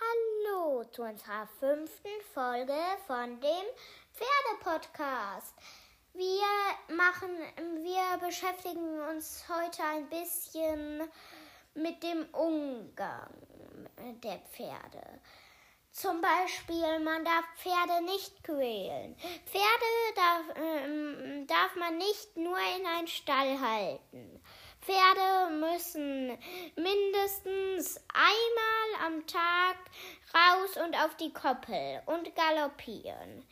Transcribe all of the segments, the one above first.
Hallo zu unserer fünften Folge von dem Pferdepodcast. Wir machen, wir beschäftigen uns heute ein bisschen mit dem Umgang der Pferde. Zum Beispiel, man darf Pferde nicht quälen. Pferde darf, äh, darf man nicht nur in einen Stall halten. Pferde müssen mindestens einmal am Tag raus und auf die Koppel und galoppieren.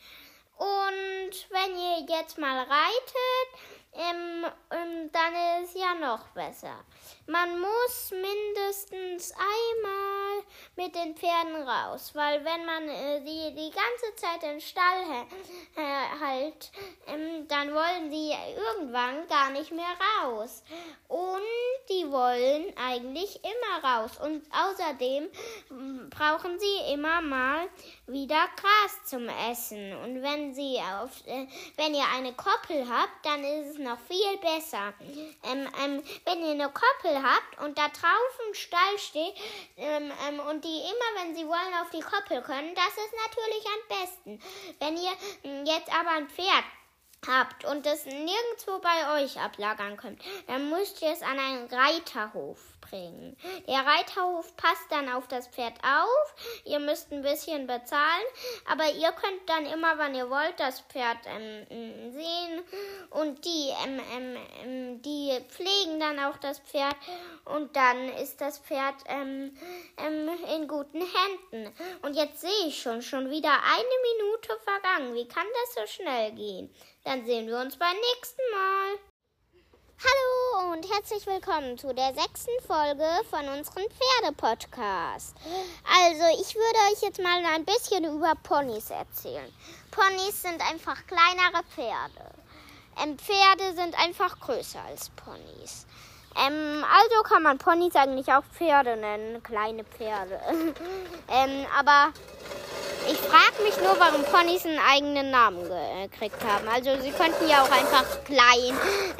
Und wenn ihr jetzt mal reitet, ähm, ähm, dann ist ja noch besser. Man muss mindestens einmal mit den Pferden raus, weil wenn man äh, die ganze Zeit im Stall äh, halt, ähm, dann wollen sie irgendwann gar nicht mehr raus. Und die wollen eigentlich immer raus. Und außerdem mm, brauchen sie immer mal wieder Gras zum Essen. Und wenn sie auf, äh, wenn ihr eine Koppel habt, dann ist es noch viel besser. Ähm, ähm, wenn ihr eine Koppel habt und da drauf ein Stall steht ähm, ähm, und die immer, wenn sie wollen, auf die Koppel können, das ist natürlich am besten. Wenn ihr hm, jetzt aber ein Pferd habt und es nirgendwo bei euch ablagern könnt, dann müsst ihr es an einen Reiterhof bringen. Der Reiterhof passt dann auf das Pferd auf. Ihr müsst ein bisschen bezahlen, aber ihr könnt dann immer, wann ihr wollt, das Pferd ähm, sehen und die, ähm, ähm, ähm, die pflegen dann auch das Pferd und dann ist das Pferd ähm, in guten Händen. Und jetzt sehe ich schon, schon wieder eine Minute vergangen. Wie kann das so schnell gehen? Dann sehen wir uns beim nächsten Mal. Hallo und herzlich willkommen zu der sechsten Folge von unserem Pferde-Podcast. Also, ich würde euch jetzt mal ein bisschen über Ponys erzählen. Ponys sind einfach kleinere Pferde. Ähm, Pferde sind einfach größer als Ponys. Ähm, also kann man Ponys eigentlich auch Pferde nennen, kleine Pferde. ähm, aber ich frage mich nur, warum Ponys einen eigenen Namen gekriegt haben. Also sie könnten ja auch einfach klein,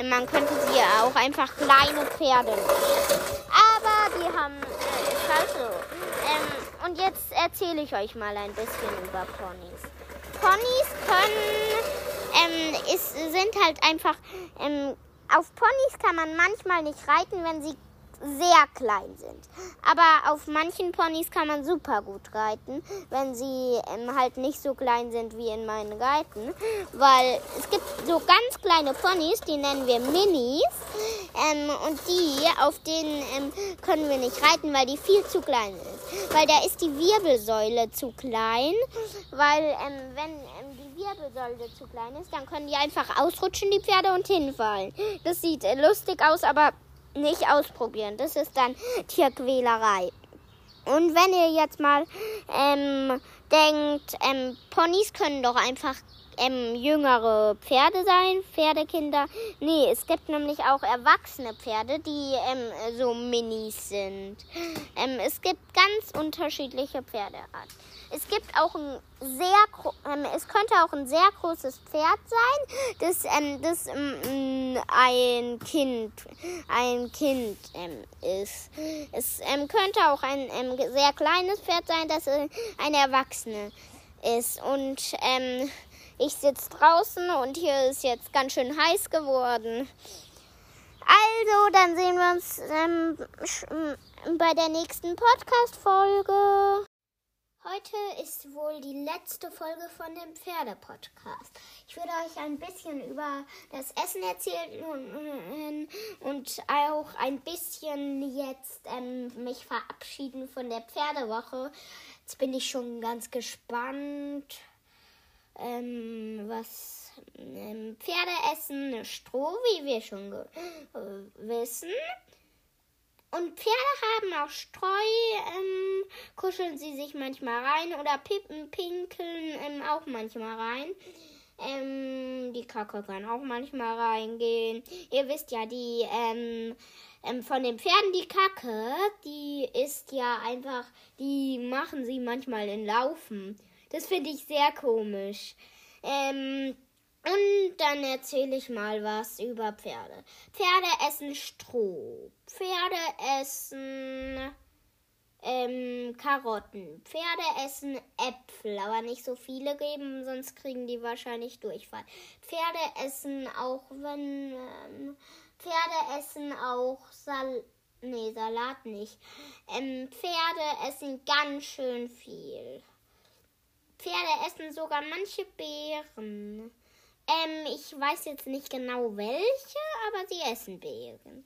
man könnte sie ja auch einfach kleine Pferde nennen. Aber die haben, äh, ist halt so. Ähm, und jetzt erzähle ich euch mal ein bisschen über Ponys. Ponys können, ähm, ist, sind halt einfach, ähm, auf Ponys kann man manchmal nicht reiten, wenn sie sehr klein sind. Aber auf manchen Ponys kann man super gut reiten, wenn sie ähm, halt nicht so klein sind wie in meinen Reiten. Weil es gibt so ganz kleine Ponys, die nennen wir Minis. Ähm, und die, auf denen ähm, können wir nicht reiten, weil die viel zu klein sind. Weil da ist die Wirbelsäule zu klein. Weil ähm, wenn ähm, die Wirbelsäule zu klein ist, dann können die einfach ausrutschen, die Pferde, und hinfallen. Das sieht äh, lustig aus, aber nicht ausprobieren. Das ist dann Tierquälerei. Und wenn ihr jetzt mal ähm, denkt, ähm, Ponys können doch einfach ähm, jüngere Pferde sein, Pferdekinder. Nee, es gibt nämlich auch erwachsene Pferde, die ähm, so Minis sind. Ähm, es gibt ganz unterschiedliche Pferdearten. Es gibt auch ein sehr, ähm, es könnte auch ein sehr großes Pferd sein, das, ähm, das ähm, ein Kind, ein Kind ähm, ist. Es könnte auch ein sehr kleines Pferd sein, das äh, ein Erwachsene ist. Und ich sitze draußen und hier ist jetzt ganz schön heiß geworden. Also, dann sehen wir uns ähm, bei der nächsten Podcast-Folge. Heute ist wohl die letzte Folge von dem Pferde-Podcast. Ich würde euch ein bisschen über das Essen erzählen und, und auch ein bisschen jetzt ähm, mich verabschieden von der Pferdewoche. Jetzt bin ich schon ganz gespannt, ähm, was ähm, Pferde essen, Stroh, wie wir schon äh, wissen. Und Pferde haben auch Streu, ähm, kuscheln sie sich manchmal rein oder pippen, pinkeln ähm, auch manchmal rein. Ähm, die Kacke kann auch manchmal reingehen. Ihr wisst ja, die ähm, ähm, von den Pferden die Kacke, die ist ja einfach, die machen sie manchmal in Laufen. Das finde ich sehr komisch. Ähm, und dann erzähle ich mal was über Pferde. Pferde essen Stroh. Pferde essen ähm, Karotten. Pferde essen Äpfel, aber nicht so viele geben, sonst kriegen die wahrscheinlich Durchfall. Pferde essen auch, wenn ähm, Pferde essen auch Sal nee, Salat nicht. Ähm, Pferde essen ganz schön viel. Pferde essen sogar manche Beeren. Ähm, ich weiß jetzt nicht genau welche, aber sie essen Beeren.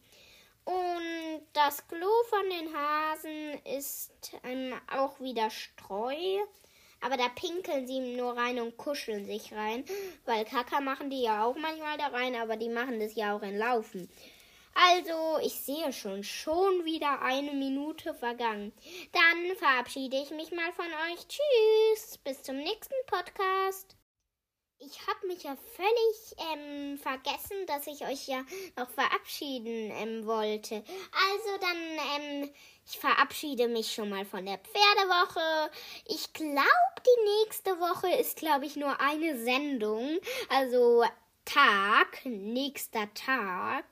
Und das Klo von den Hasen ist ähm, auch wieder Streu. Aber da pinkeln sie nur rein und kuscheln sich rein. Weil Kacker machen die ja auch manchmal da rein, aber die machen das ja auch in Laufen. Also, ich sehe schon, schon wieder eine Minute vergangen. Dann verabschiede ich mich mal von euch. Tschüss, bis zum nächsten Podcast. Ich habe mich ja völlig ähm, vergessen, dass ich euch ja noch verabschieden ähm, wollte. Also dann, ähm, ich verabschiede mich schon mal von der Pferdewoche. Ich glaube, die nächste Woche ist, glaube ich, nur eine Sendung. Also Tag, nächster Tag,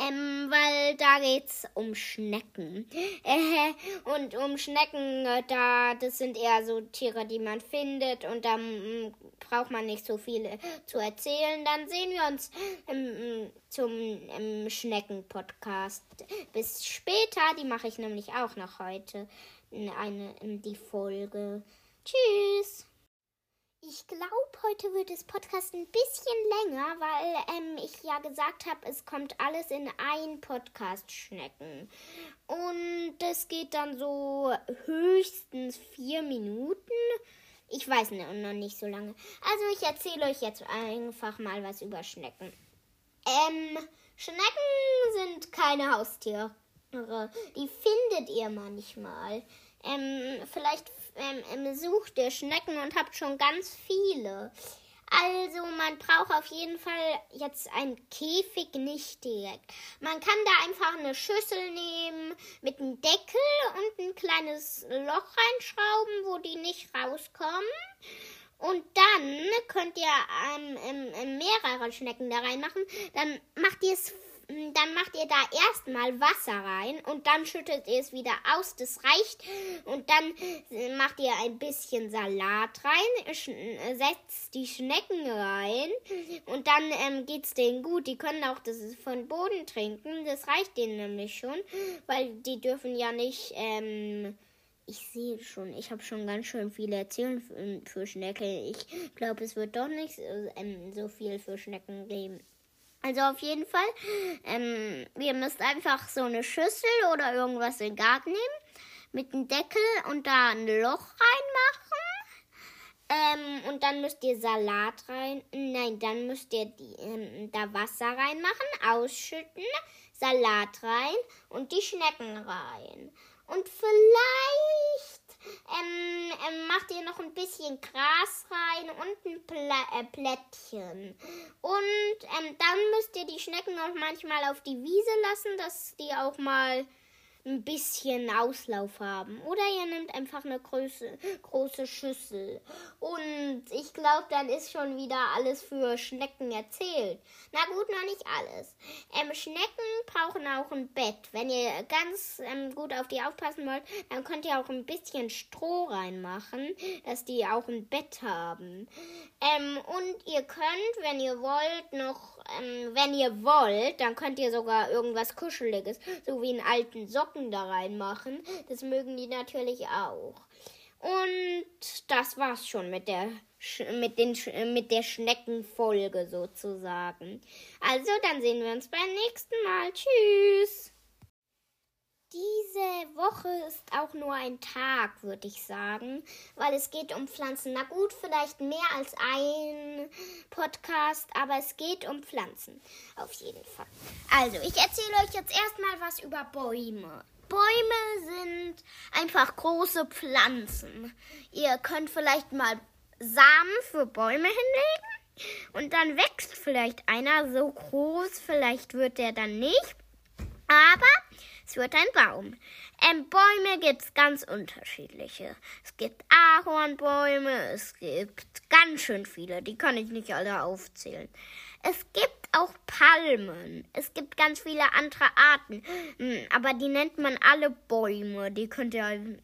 ähm, weil da geht's um Schnecken. Äh, und um Schnecken, äh, da, das sind eher so Tiere, die man findet und da mm, braucht man nicht so viel zu erzählen. Dann sehen wir uns ähm, zum ähm, Schnecken-Podcast. Bis später, die mache ich nämlich auch noch heute, eine, die Folge. Tschüss! Ich glaube, heute wird das Podcast ein bisschen länger, weil ähm, ich ja gesagt habe, es kommt alles in ein Podcast schnecken. Und das geht dann so höchstens vier Minuten. Ich weiß noch nicht so lange. Also ich erzähle euch jetzt einfach mal was über Schnecken. Ähm, Schnecken sind keine Haustiere. Die findet ihr manchmal. Ähm, vielleicht ähm, ähm, sucht ihr Schnecken und habt schon ganz viele. Also man braucht auf jeden Fall jetzt ein Käfig nicht direkt. Man kann da einfach eine Schüssel nehmen mit einem Deckel und ein kleines Loch reinschrauben, wo die nicht rauskommen. Und dann könnt ihr ähm, ähm, mehrere Schnecken da reinmachen. Dann macht ihr es dann macht ihr da erstmal Wasser rein und dann schüttet ihr es wieder aus. Das reicht. Und dann äh, macht ihr ein bisschen Salat rein, äh, setzt die Schnecken rein und dann ähm, es denen gut. Die können auch das von Boden trinken. Das reicht denen nämlich schon, weil die dürfen ja nicht. Ähm, ich sehe schon, ich habe schon ganz schön viele erzählt für, für Schnecken. Ich glaube, es wird doch nicht ähm, so viel für Schnecken geben. Also auf jeden Fall, ähm, ihr müsst einfach so eine Schüssel oder irgendwas in den Garten nehmen, mit einem Deckel und da ein Loch reinmachen. Ähm, und dann müsst ihr Salat rein, nein, dann müsst ihr die, ähm, da Wasser reinmachen, ausschütten, Salat rein und die Schnecken rein. Und vielleicht ähm, ähm, macht ihr noch ein bisschen Gras rein und ein Plä äh, Plättchen. Und ähm, dann müsst ihr die Schnecken auch manchmal auf die Wiese lassen, dass die auch mal ein bisschen Auslauf haben. Oder ihr nehmt einfach eine große, große Schüssel. Und ich glaube, dann ist schon wieder alles für Schnecken erzählt. Na gut, noch nicht alles. Ähm, Schnecken brauchen auch ein Bett. Wenn ihr ganz ähm, gut auf die aufpassen wollt, dann könnt ihr auch ein bisschen Stroh reinmachen, dass die auch ein Bett haben. Ähm, und ihr könnt, wenn ihr wollt, noch, ähm, wenn ihr wollt, dann könnt ihr sogar irgendwas Kuscheliges, so wie einen alten Socken da reinmachen. Das mögen die natürlich auch. Und das war's schon mit der mit, den, mit der Schneckenfolge sozusagen. Also, dann sehen wir uns beim nächsten Mal. Tschüss! Diese Woche ist auch nur ein Tag, würde ich sagen, weil es geht um Pflanzen. Na gut, vielleicht mehr als ein Podcast, aber es geht um Pflanzen. Auf jeden Fall. Also, ich erzähle euch jetzt erstmal was über Bäume. Bäume sind einfach große Pflanzen. Ihr könnt vielleicht mal Samen für Bäume hinlegen und dann wächst vielleicht einer so groß, vielleicht wird der dann nicht. Aber es wird ein Baum. Ähm, Bäume gibt es ganz unterschiedliche. Es gibt Ahornbäume, es gibt ganz schön viele. Die kann ich nicht alle aufzählen. Es gibt auch Palmen. Es gibt ganz viele andere Arten. Hm, aber die nennt man alle Bäume. Die könnt ihr. Ähm,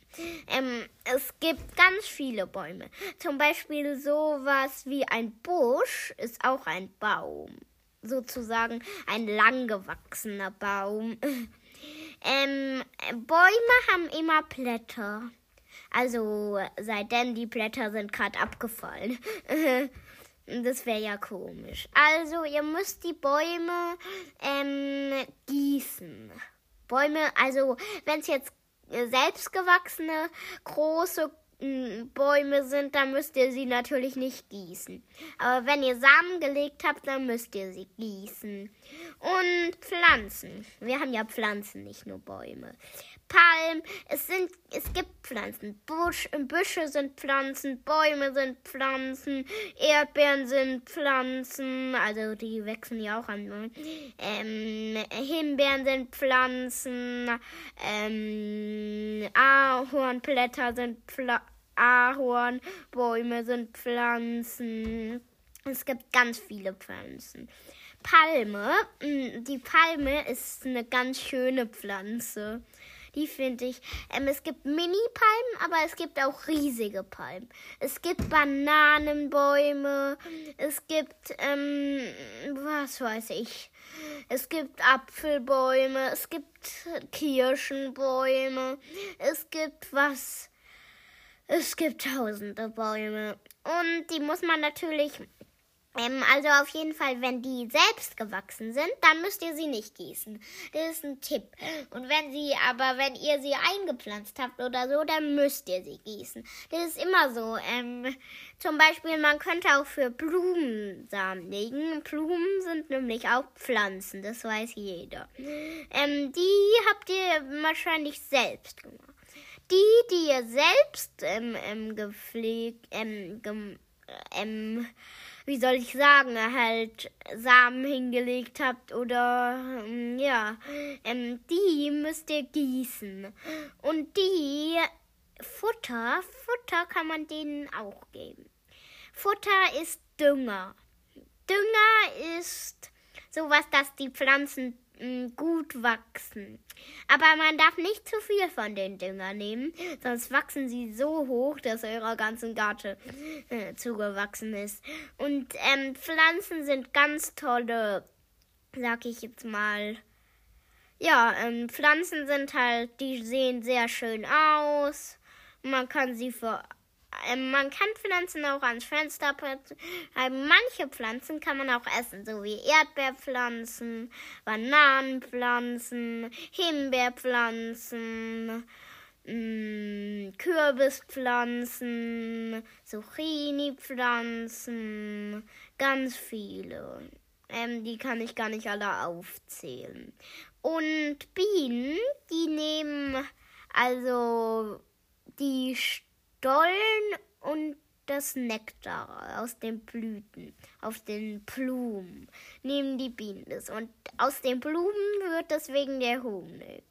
es gibt ganz viele Bäume. Zum Beispiel sowas wie ein Busch ist auch ein Baum. Sozusagen ein langgewachsener Baum. Ähm, Bäume haben immer Blätter. Also seitdem die Blätter sind gerade abgefallen. Das wäre ja komisch. Also, ihr müsst die Bäume ähm, gießen. Bäume, also, wenn es jetzt selbstgewachsene, große Bäume sind, dann müsst ihr sie natürlich nicht gießen. Aber wenn ihr Samen gelegt habt, dann müsst ihr sie gießen. Und Pflanzen. Wir haben ja Pflanzen, nicht nur Bäume. Palmen, es sind, es gibt Pflanzen. Busch, Büsche sind Pflanzen, Bäume sind Pflanzen, Erdbeeren sind Pflanzen, also die wachsen ja auch an. Ähm, Himbeeren sind Pflanzen, ähm, Ahornblätter sind Pflanzen. Ahornbäume sind Pflanzen. Es gibt ganz viele Pflanzen. Palme, mm, die Palme ist eine ganz schöne Pflanze. Die finde ich. Ähm, es gibt Mini-Palmen, aber es gibt auch riesige Palmen. Es gibt Bananenbäume. Es gibt, ähm, was weiß ich. Es gibt Apfelbäume. Es gibt Kirschenbäume. Es gibt was. Es gibt tausende Bäume. Und die muss man natürlich ähm, also auf jeden Fall, wenn die selbst gewachsen sind, dann müsst ihr sie nicht gießen. Das ist ein Tipp. Und wenn sie, aber wenn ihr sie eingepflanzt habt oder so, dann müsst ihr sie gießen. Das ist immer so. Ähm, zum Beispiel, man könnte auch für Blumen Samen legen. Blumen sind nämlich auch Pflanzen, das weiß jeder. Ähm, die habt ihr wahrscheinlich selbst gemacht. Die, die ihr selbst ähm, ähm, gepflegt, ähm, ähm, wie soll ich sagen, halt Samen hingelegt habt oder ähm, ja, ähm, die müsst ihr gießen. Und die Futter, Futter kann man denen auch geben. Futter ist Dünger. Dünger ist sowas, dass die Pflanzen gut wachsen. Aber man darf nicht zu viel von den Düngern nehmen, sonst wachsen sie so hoch, dass eurer ganzen Garten äh, zugewachsen ist. Und ähm, Pflanzen sind ganz tolle, sag ich jetzt mal. Ja, ähm, Pflanzen sind halt, die sehen sehr schön aus. Man kann sie für man kann Pflanzen auch ans Fenster putzen. manche Pflanzen kann man auch essen, so wie Erdbeerpflanzen, Bananenpflanzen, Himbeerpflanzen, mm, Kürbispflanzen, Zucchini-Pflanzen, ganz viele. Ähm, die kann ich gar nicht alle aufzählen. Und Bienen, die nehmen also die Stollen und das Nektar aus den Blüten, aus den Blumen, nehmen die Bienen es. Und aus den Blumen wird deswegen der Honig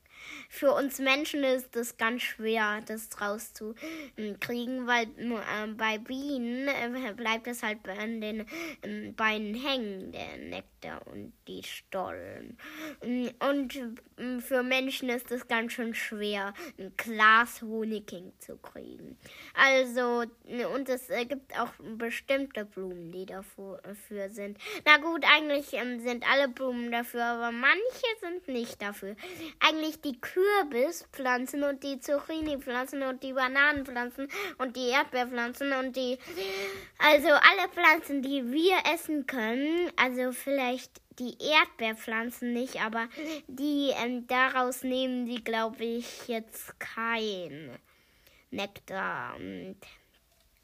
für uns Menschen ist es ganz schwer, das rauszukriegen, weil äh, bei Bienen äh, bleibt es halt an den äh, Beinen hängen, der Nektar und die Stollen. Und äh, für Menschen ist es ganz schön schwer, ein Glas Honig hinzukriegen. Also, und es gibt auch bestimmte Blumen, die dafür sind. Na gut, eigentlich ähm, sind alle Blumen dafür, aber manche sind nicht dafür. Eigentlich die Kürbispflanzen und die Zucchini-Pflanzen und die Bananenpflanzen und die Erdbeerpflanzen und die. Also alle Pflanzen, die wir essen können. Also vielleicht die Erdbeerpflanzen nicht, aber die ähm, daraus nehmen die, glaube ich, jetzt kein Nektar. Und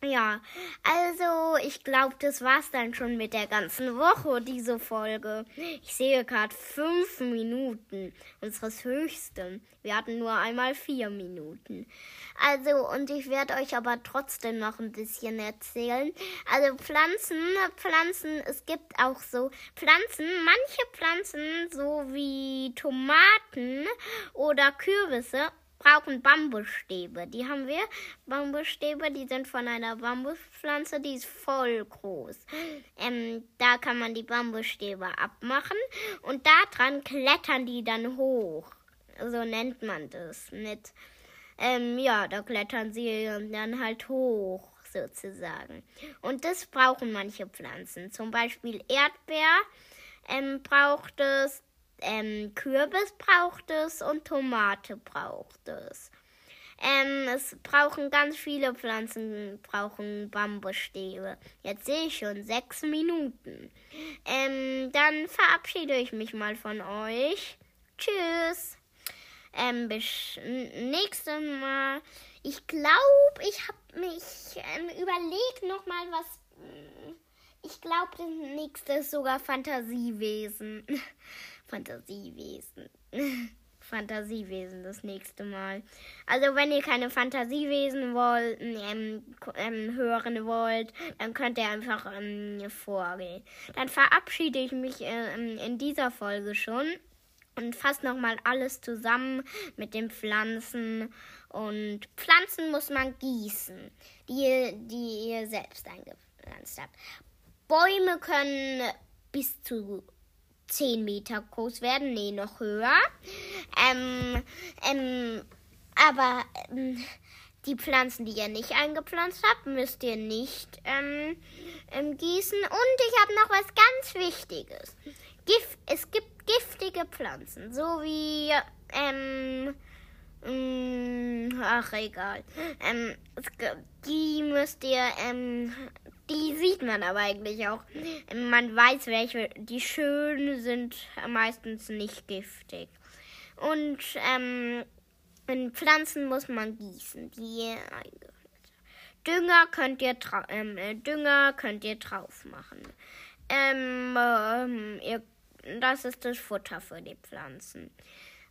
ja, also ich glaube, das war's dann schon mit der ganzen Woche, diese Folge. Ich sehe gerade fünf Minuten, unseres höchsten. Wir hatten nur einmal vier Minuten. Also, und ich werde euch aber trotzdem noch ein bisschen erzählen. Also Pflanzen, Pflanzen, es gibt auch so Pflanzen, manche Pflanzen, so wie Tomaten oder Kürbisse, brauchen Bambusstäbe. Die haben wir. Bambusstäbe, die sind von einer Bambuspflanze, die ist voll groß. Ähm, da kann man die Bambusstäbe abmachen und daran klettern die dann hoch. So nennt man das. Mit, ähm, ja, da klettern sie dann halt hoch sozusagen. Und das brauchen manche Pflanzen. Zum Beispiel Erdbeer ähm, braucht es, ähm, Kürbis braucht es und Tomate braucht es. Ähm, es brauchen ganz viele Pflanzen, brauchen Bambusstäbe. Jetzt sehe ich schon sechs Minuten. Ähm, dann verabschiede ich mich mal von euch. Tschüss. Ähm, bis nächstes Mal. Ich glaube, ich habe mich ähm, überlegt noch mal was. Mm, ich glaube, das nächste ist sogar Fantasiewesen. Fantasiewesen. Fantasiewesen das nächste Mal. Also wenn ihr keine Fantasiewesen wollt, ähm, ähm, hören wollt, dann könnt ihr einfach ähm, vorgehen. Dann verabschiede ich mich äh, in dieser Folge schon und fasse nochmal alles zusammen mit den Pflanzen. Und Pflanzen muss man gießen, die, die ihr selbst eingepflanzt habt. Bäume können bis zu 10 Meter groß werden, nee, noch höher. Ähm, ähm, aber ähm, die Pflanzen, die ihr nicht eingepflanzt habt, müsst ihr nicht ähm, ähm, gießen. Und ich habe noch was ganz Wichtiges. Gift, es gibt giftige Pflanzen, so wie ähm, Mm, ach, egal. Ähm, die müsst ihr, ähm, die sieht man aber eigentlich auch. Man weiß, welche, die schön sind, meistens nicht giftig. Und, ähm, in Pflanzen muss man gießen. Die, Dünger könnt ihr, ähm, Dünger könnt ihr drauf machen. Ähm, ähm, ihr, das ist das Futter für die Pflanzen.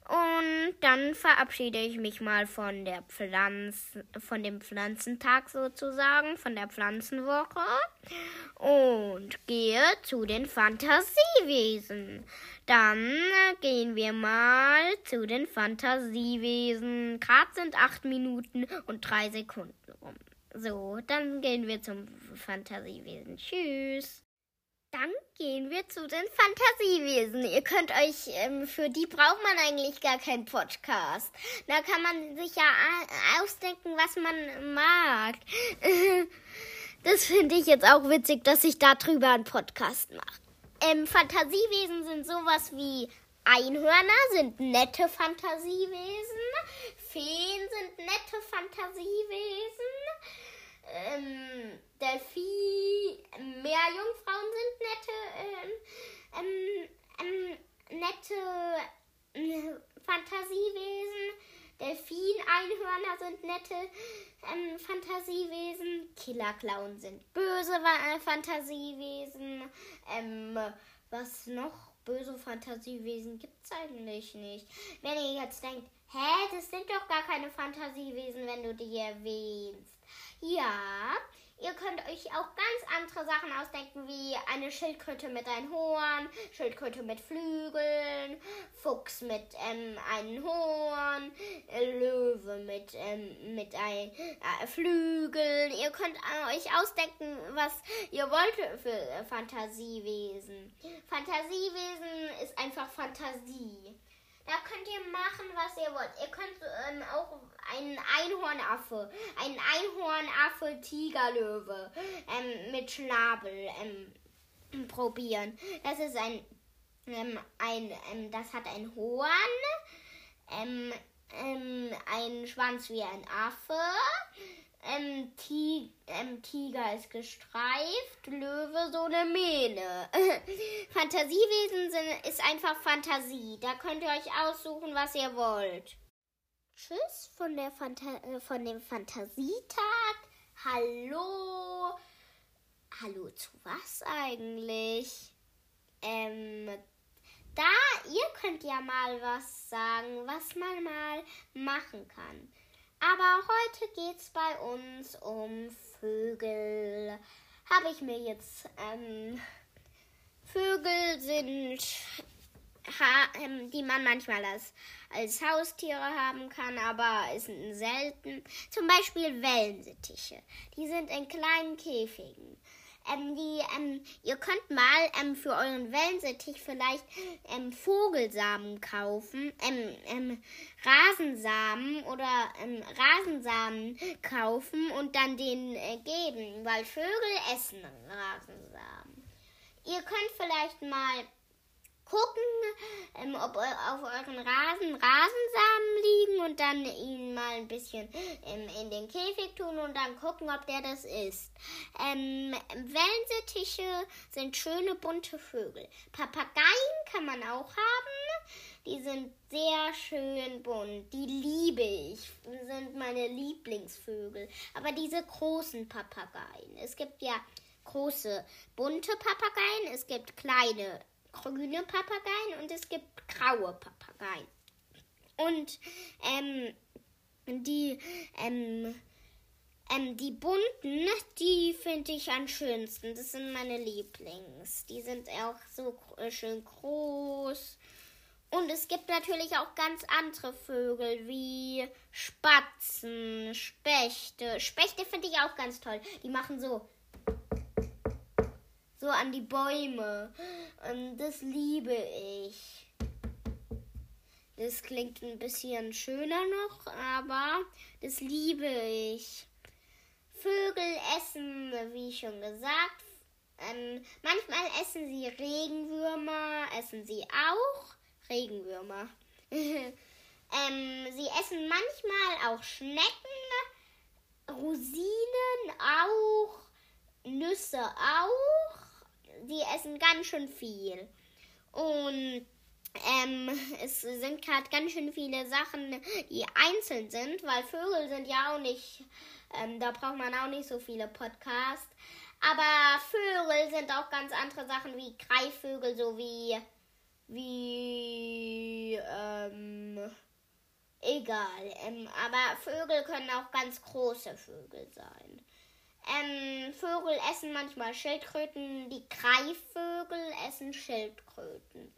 Und dann verabschiede ich mich mal von der Pflanz von dem Pflanzentag sozusagen, von der Pflanzenwoche und gehe zu den Fantasiewesen. Dann gehen wir mal zu den Fantasiewesen. Gerade sind acht Minuten und drei Sekunden rum. So, dann gehen wir zum Fantasiewesen. Tschüss. Dann gehen wir zu den Fantasiewesen. Ihr könnt euch, ähm, für die braucht man eigentlich gar keinen Podcast. Da kann man sich ja ausdenken, was man mag. das finde ich jetzt auch witzig, dass ich darüber einen Podcast mache. Ähm, Fantasiewesen sind sowas wie Einhörner sind nette Fantasiewesen. Feen sind nette Fantasiewesen ähm, Delphi, Meerjungfrauen sind nette, ähm, ähm, ähm nette äh, Fantasiewesen. Delfin-Einhörner sind nette ähm, Fantasiewesen. Killerklauen sind böse äh, Fantasiewesen. Ähm, was noch? Böse Fantasiewesen gibt es eigentlich nicht. Wenn ihr jetzt denkt, hä, das sind doch gar keine Fantasiewesen, wenn du die erwähnst. Ja, ihr könnt euch auch ganz andere Sachen ausdenken, wie eine Schildkröte mit einem Horn, Schildkröte mit Flügeln, Fuchs mit ähm, einem Horn, Löwe mit, ähm, mit ein, äh, Flügeln. Ihr könnt äh, euch ausdenken, was ihr wollt für Fantasiewesen. Fantasiewesen ist einfach Fantasie. Da könnt ihr machen, was ihr wollt. Ihr könnt ähm, auch einen Einhornaffe, einen Einhornaffe Tigerlöwe ähm, mit Schnabel ähm, probieren. Das ist ein, ähm, ein ähm, das hat ein Horn, ähm, ähm, ein Schwanz wie ein Affe, ähm, Ti ähm, Tiger ist gestreift, Löwe so eine Mähne. Fantasiewesen sind, ist einfach Fantasie. Da könnt ihr euch aussuchen, was ihr wollt. Tschüss von, der Phanta äh, von dem Fantasietag. Hallo. Hallo zu was eigentlich? Ähm, da, ihr könnt ja mal was sagen, was man mal machen kann. Aber heute geht es bei uns um Vögel. Habe ich mir jetzt. Ähm, Vögel sind ähm, die man manchmal als, als Haustiere haben kann, aber ist selten. Zum Beispiel Wellensittiche. Die sind in kleinen Käfigen. Ähm, die, ähm, ihr könnt mal ähm, für euren Wellensittich vielleicht ähm, Vogelsamen kaufen, ähm, ähm, Rasensamen oder Rasensamen kaufen und dann den äh, geben, weil Vögel essen Rasensamen. Ihr könnt vielleicht mal gucken, ob auf euren Rasen Rasensamen dann ihn mal ein bisschen ähm, in den Käfig tun und dann gucken, ob der das isst. Ähm, Wellensittiche sind schöne bunte Vögel. Papageien kann man auch haben. Die sind sehr schön bunt. Die liebe ich. Sind meine Lieblingsvögel. Aber diese großen Papageien. Es gibt ja große bunte Papageien. Es gibt kleine grüne Papageien und es gibt graue Papageien. Und ähm, die, ähm, ähm, die bunten, die finde ich am schönsten. Das sind meine Lieblings. Die sind auch so äh, schön groß. Und es gibt natürlich auch ganz andere Vögel wie Spatzen, Spechte. Spechte finde ich auch ganz toll. Die machen so so an die Bäume. Und das liebe ich. Das klingt ein bisschen schöner noch, aber das liebe ich. Vögel essen, wie schon gesagt. Ähm, manchmal essen sie Regenwürmer, essen sie auch Regenwürmer. ähm, sie essen manchmal auch Schnecken, Rosinen auch, Nüsse auch die essen ganz schön viel. Und ähm, es sind gerade ganz schön viele Sachen, die einzeln sind, weil Vögel sind ja auch nicht, ähm, da braucht man auch nicht so viele Podcasts. Aber Vögel sind auch ganz andere Sachen wie Greifvögel, so wie, wie, ähm, egal. Ähm, aber Vögel können auch ganz große Vögel sein. Ähm, Vögel essen manchmal Schildkröten, die Greifvögel essen Schildkröten.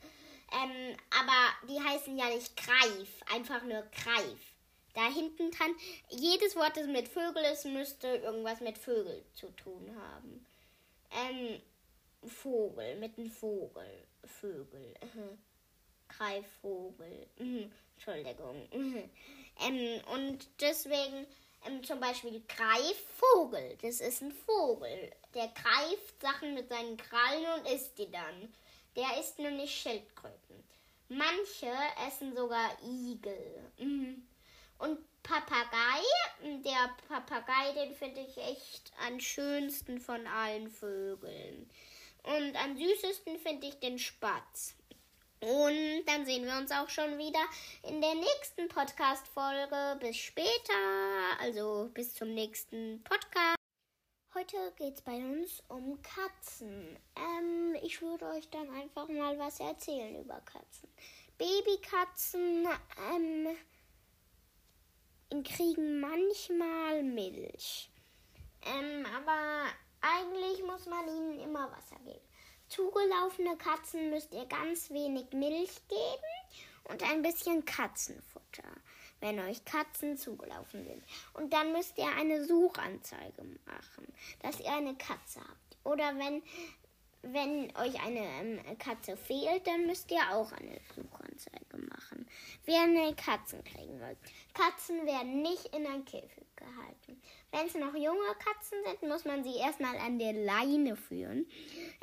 Ähm, aber die heißen ja nicht Greif, einfach nur Greif. Da hinten dran, jedes Wort, das mit Vögel ist, müsste irgendwas mit Vögel zu tun haben. Ähm, Vogel, mit einem Vogel. Vögel. Mhm. Greifvogel. Mhm. Entschuldigung. Mhm. Ähm, und deswegen ähm, zum Beispiel Greifvogel. Das ist ein Vogel. Der greift Sachen mit seinen Krallen und isst die dann. Der isst nämlich Schildkröten. Manche essen sogar Igel. Mhm. Und Papagei, der Papagei, den finde ich echt am schönsten von allen Vögeln. Und am süßesten finde ich den Spatz. Und dann sehen wir uns auch schon wieder in der nächsten Podcast-Folge. Bis später, also bis zum nächsten Podcast. Heute geht es bei uns um Katzen. Ähm, ich würde euch dann einfach mal was erzählen über Katzen. Babykatzen ähm, kriegen manchmal Milch. Ähm, aber eigentlich muss man ihnen immer Wasser geben zugelaufene Katzen müsst ihr ganz wenig Milch geben und ein bisschen Katzenfutter, wenn euch Katzen zugelaufen sind. Und dann müsst ihr eine Suchanzeige machen, dass ihr eine Katze habt. Oder wenn, wenn euch eine ähm, Katze fehlt, dann müsst ihr auch eine Suchanzeige machen. Wer eine Katzen kriegen will. Katzen werden nicht in ein Käfig gehalten. Wenn es noch junge Katzen sind, muss man sie erstmal an der Leine führen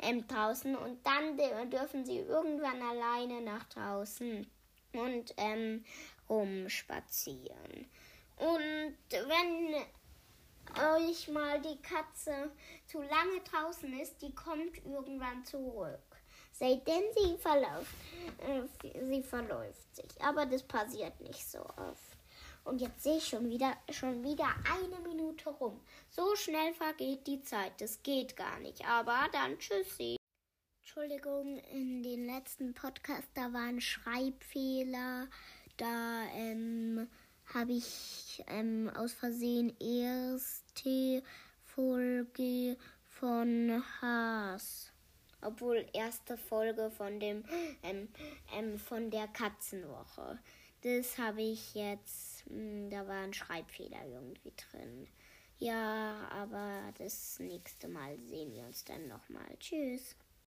ähm, draußen und dann dürfen sie irgendwann alleine nach draußen und ähm, rumspazieren. Und wenn euch mal die Katze zu lange draußen ist, die kommt irgendwann zurück. Seitdem sie verläuft, äh, sie verläuft sich. Aber das passiert nicht so oft. Und jetzt sehe ich schon wieder, schon wieder eine Minute rum. So schnell vergeht die Zeit. Das geht gar nicht. Aber dann tschüssi. Entschuldigung, in den letzten Podcast, da war ein Schreibfehler. Da ähm, habe ich ähm, aus Versehen erste Folge von Haas obwohl erste Folge von dem ähm, ähm, von der Katzenwoche. Das habe ich jetzt, mh, hm, da war ein Schreibfehler irgendwie drin. Ja, aber das nächste Mal sehen wir uns dann nochmal. Tschüss.